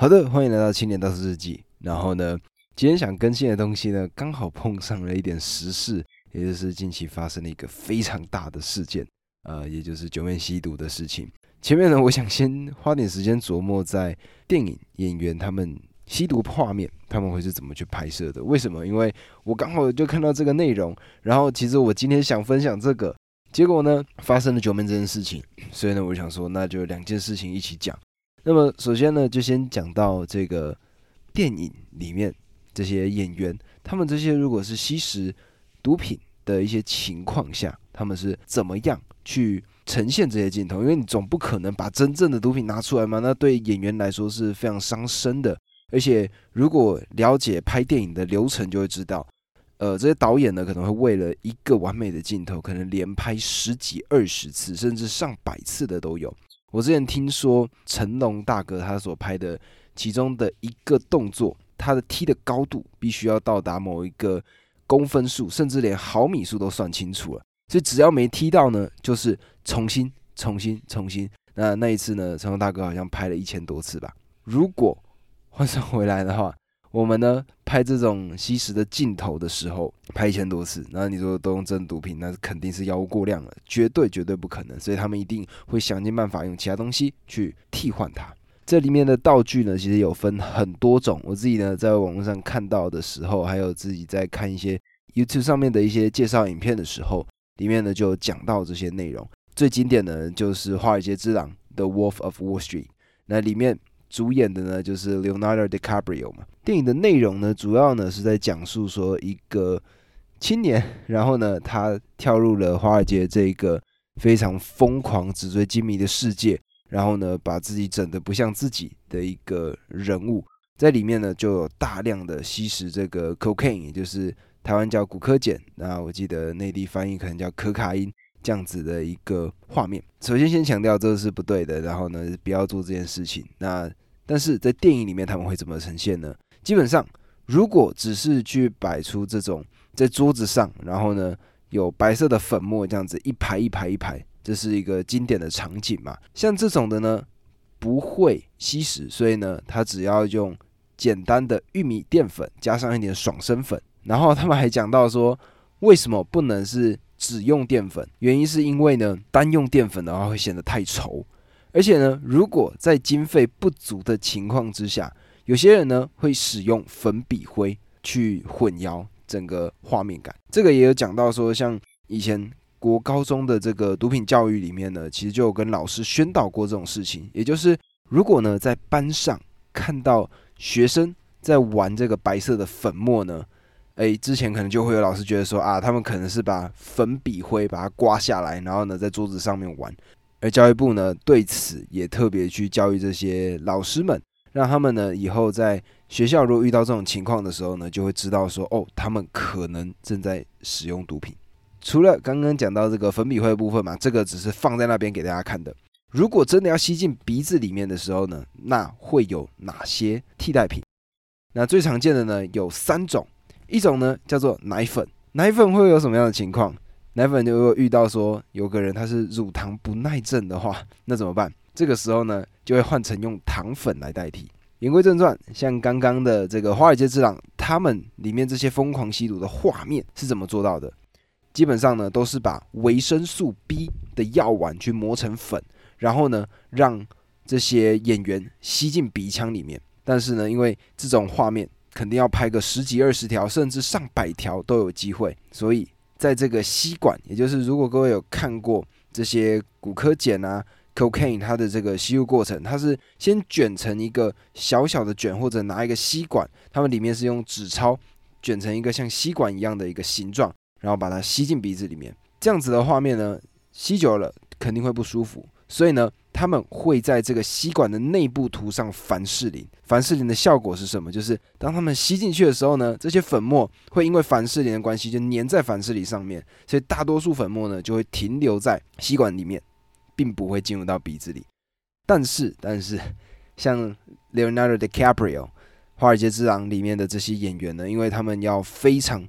好的，欢迎来到青年大师日记。然后呢，今天想更新的东西呢，刚好碰上了一点时事，也就是近期发生了一个非常大的事件，呃，也就是九面吸毒的事情。前面呢，我想先花点时间琢磨在电影演员他们吸毒画面，他们会是怎么去拍摄的？为什么？因为我刚好就看到这个内容，然后其实我今天想分享这个，结果呢，发生了九面这件事情，所以呢，我想说，那就两件事情一起讲。那么首先呢，就先讲到这个电影里面这些演员，他们这些如果是吸食毒品的一些情况下，他们是怎么样去呈现这些镜头？因为你总不可能把真正的毒品拿出来嘛，那对演员来说是非常伤身的。而且如果了解拍电影的流程，就会知道，呃，这些导演呢可能会为了一个完美的镜头，可能连拍十几、二十次，甚至上百次的都有。我之前听说成龙大哥他所拍的其中的一个动作，他的踢的高度必须要到达某一个公分数，甚至连毫米数都算清楚了。所以只要没踢到呢，就是重新、重新、重新。那那一次呢，成龙大哥好像拍了一千多次吧。如果换算回来的话，我们呢拍这种吸食的镜头的时候，拍一千多次，那你说都用真毒品，那肯定是药物过量了，绝对绝对不可能。所以他们一定会想尽办法用其他东西去替换它。这里面的道具呢，其实有分很多种。我自己呢在网络上看到的时候，还有自己在看一些 YouTube 上面的一些介绍影片的时候，里面呢就讲到这些内容。最经典的就是《华尔街之狼》The Wolf of Wall Street，那里面。主演的呢就是 Leonardo DiCaprio 嘛。电影的内容呢，主要呢是在讲述说一个青年，然后呢他跳入了华尔街这个非常疯狂、纸醉金迷的世界，然后呢把自己整的不像自己的一个人物，在里面呢就有大量的吸食这个 cocaine，也就是台湾叫骨科碱，那我记得内地翻译可能叫可卡因。这样子的一个画面，首先先强调这是不对的，然后呢，不要做这件事情。那但是在电影里面他们会怎么呈现呢？基本上，如果只是去摆出这种在桌子上，然后呢有白色的粉末这样子一排一排一排，这是一个经典的场景嘛。像这种的呢不会吸食，所以呢他只要用简单的玉米淀粉加上一点爽身粉，然后他们还讲到说为什么不能是。只用淀粉，原因是因为呢，单用淀粉的话会显得太稠，而且呢，如果在经费不足的情况之下，有些人呢会使用粉笔灰去混淆整个画面感。这个也有讲到说，像以前国高中的这个毒品教育里面呢，其实就有跟老师宣导过这种事情，也就是如果呢在班上看到学生在玩这个白色的粉末呢。诶，之前可能就会有老师觉得说啊，他们可能是把粉笔灰把它刮下来，然后呢在桌子上面玩。而教育部呢对此也特别去教育这些老师们，让他们呢以后在学校如果遇到这种情况的时候呢，就会知道说哦，他们可能正在使用毒品。除了刚刚讲到这个粉笔灰的部分嘛，这个只是放在那边给大家看的。如果真的要吸进鼻子里面的时候呢，那会有哪些替代品？那最常见的呢有三种。一种呢叫做奶粉，奶粉会有什么样的情况？奶粉如果遇到说有个人他是乳糖不耐症的话，那怎么办？这个时候呢就会换成用糖粉来代替。言归正传，像刚刚的这个《华尔街之狼》，他们里面这些疯狂吸毒的画面是怎么做到的？基本上呢都是把维生素 B 的药丸去磨成粉，然后呢让这些演员吸进鼻腔里面。但是呢，因为这种画面。肯定要拍个十几二十条，甚至上百条都有机会。所以，在这个吸管，也就是如果各位有看过这些骨科碱啊、cocaine 它的这个吸入过程，它是先卷成一个小小的卷，或者拿一个吸管，它们里面是用纸钞卷成一个像吸管一样的一个形状，然后把它吸进鼻子里面。这样子的画面呢，吸久了肯定会不舒服。所以呢，他们会在这个吸管的内部涂上凡士林。凡士林的效果是什么？就是当他们吸进去的时候呢，这些粉末会因为凡士林的关系就粘在凡士林上面，所以大多数粉末呢就会停留在吸管里面，并不会进入到鼻子里。但是，但是像 Leonardo DiCaprio《华尔街之狼》里面的这些演员呢，因为他们要非常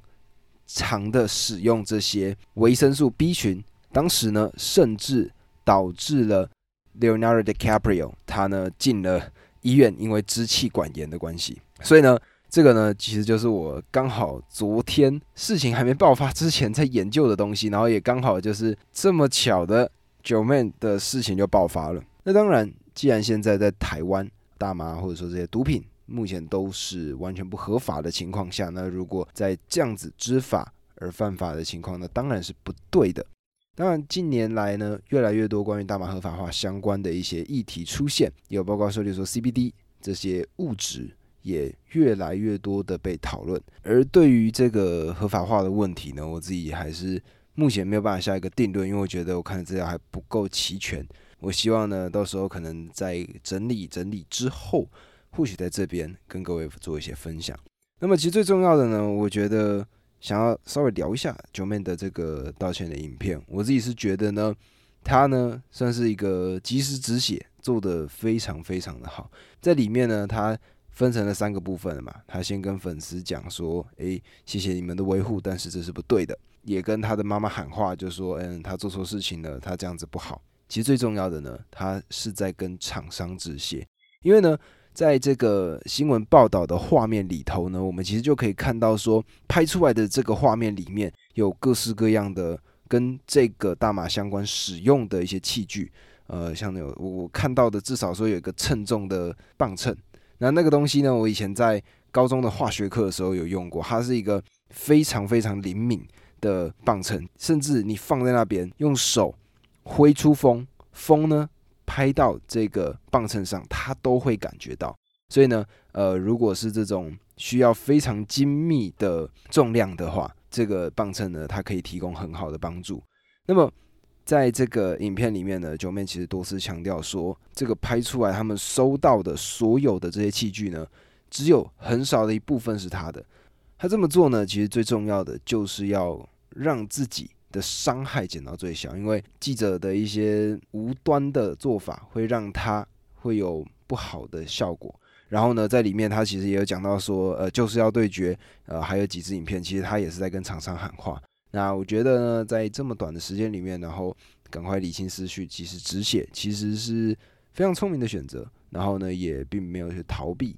长的使用这些维生素 B 群，当时呢甚至。导致了 Leonardo DiCaprio 他呢进了医院因为支气管炎的关系，所以呢，这个呢其实就是我刚好昨天事情还没爆发之前在研究的东西，然后也刚好就是这么巧的九妹的事情就爆发了。那当然，既然现在在台湾大麻或者说这些毒品目前都是完全不合法的情况下，那如果在这样子知法而犯法的情况，那当然是不对的。当然，近年来呢，越来越多关于大麻合法化相关的一些议题出现，有包括说，例如说 CBD 这些物质也越来越多的被讨论。而对于这个合法化的问题呢，我自己还是目前没有办法下一个定论，因为我觉得我看的资料还不够齐全。我希望呢，到时候可能在整理整理之后，或许在这边跟各位做一些分享。那么，其实最重要的呢，我觉得。想要稍微聊一下九妹的这个道歉的影片，我自己是觉得呢，他呢算是一个及时止血，做的非常非常的好。在里面呢，他分成了三个部分嘛。他先跟粉丝讲说：“诶，谢谢你们的维护，但是这是不对的。”也跟他的妈妈喊话，就说：“嗯，他做错事情了，他这样子不好。”其实最重要的呢，他是在跟厂商致谢，因为呢。在这个新闻报道的画面里头呢，我们其实就可以看到说，拍出来的这个画面里面有各式各样的跟这个大马相关使用的一些器具，呃，像有我看到的，至少说有一个称重的磅秤。那那个东西呢，我以前在高中的化学课的时候有用过，它是一个非常非常灵敏的磅秤，甚至你放在那边用手挥出风，风呢。拍到这个磅秤上，他都会感觉到。所以呢，呃，如果是这种需要非常精密的重量的话，这个磅秤呢，它可以提供很好的帮助。那么，在这个影片里面呢，九妹其实多次强调说，这个拍出来他们收到的所有的这些器具呢，只有很少的一部分是他的。他这么做呢，其实最重要的就是要让自己。的伤害减到最小，因为记者的一些无端的做法会让他会有不好的效果。然后呢，在里面他其实也有讲到说，呃，就是要对决，呃，还有几支影片，其实他也是在跟厂商喊话。那我觉得呢，在这么短的时间里面，然后赶快理清思绪，及时止血，其实是非常聪明的选择。然后呢，也并没有去逃避。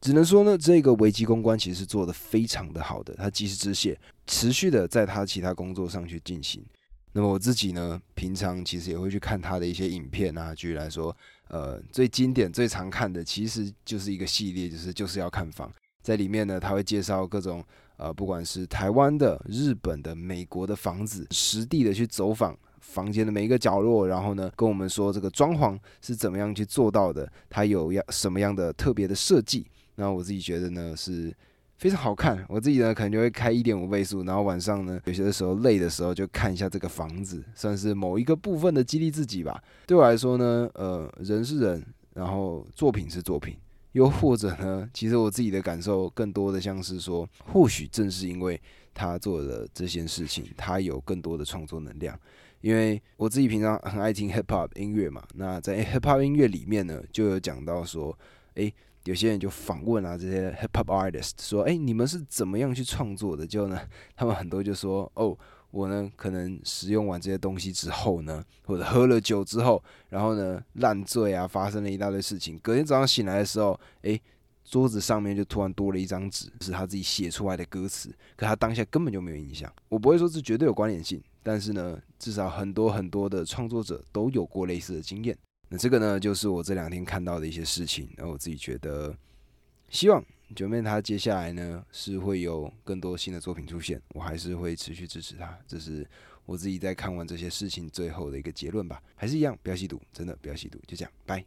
只能说呢，这个危机公关其实是做的非常的好的，他及时止血，持续的在他其他工作上去进行。那么我自己呢，平常其实也会去看他的一些影片啊。举例来说，呃，最经典、最常看的其实就是一个系列，就是就是要看房。在里面呢，他会介绍各种呃，不管是台湾的、日本的、美国的房子，实地的去走访房间的每一个角落，然后呢，跟我们说这个装潢是怎么样去做到的，它有要什么样的特别的设计。那我自己觉得呢是非常好看，我自己呢可能就会开一点五倍速，然后晚上呢有些的时候累的时候就看一下这个房子，算是某一个部分的激励自己吧。对我来说呢，呃，人是人，然后作品是作品，又或者呢，其实我自己的感受更多的像是说，或许正是因为他做的这件事情，他有更多的创作能量。因为我自己平常很爱听 hip hop 音乐嘛，那在 hip hop 音乐里面呢，就有讲到说，诶。有些人就访问啊，这些 hip hop artist 说：“哎，你们是怎么样去创作的？”就呢，他们很多就说：“哦，我呢可能使用完这些东西之后呢，或者喝了酒之后，然后呢烂醉啊，发生了一大堆事情。隔天早上醒来的时候，哎，桌子上面就突然多了一张纸，是他自己写出来的歌词。可他当下根本就没有印象。我不会说这绝对有关联性，但是呢，至少很多很多的创作者都有过类似的经验。”那这个呢，就是我这两天看到的一些事情。然后我自己觉得，希望九妹她接下来呢是会有更多新的作品出现，我还是会持续支持她。这是我自己在看完这些事情最后的一个结论吧。还是一样，不要吸毒，真的不要吸毒。就这样，拜。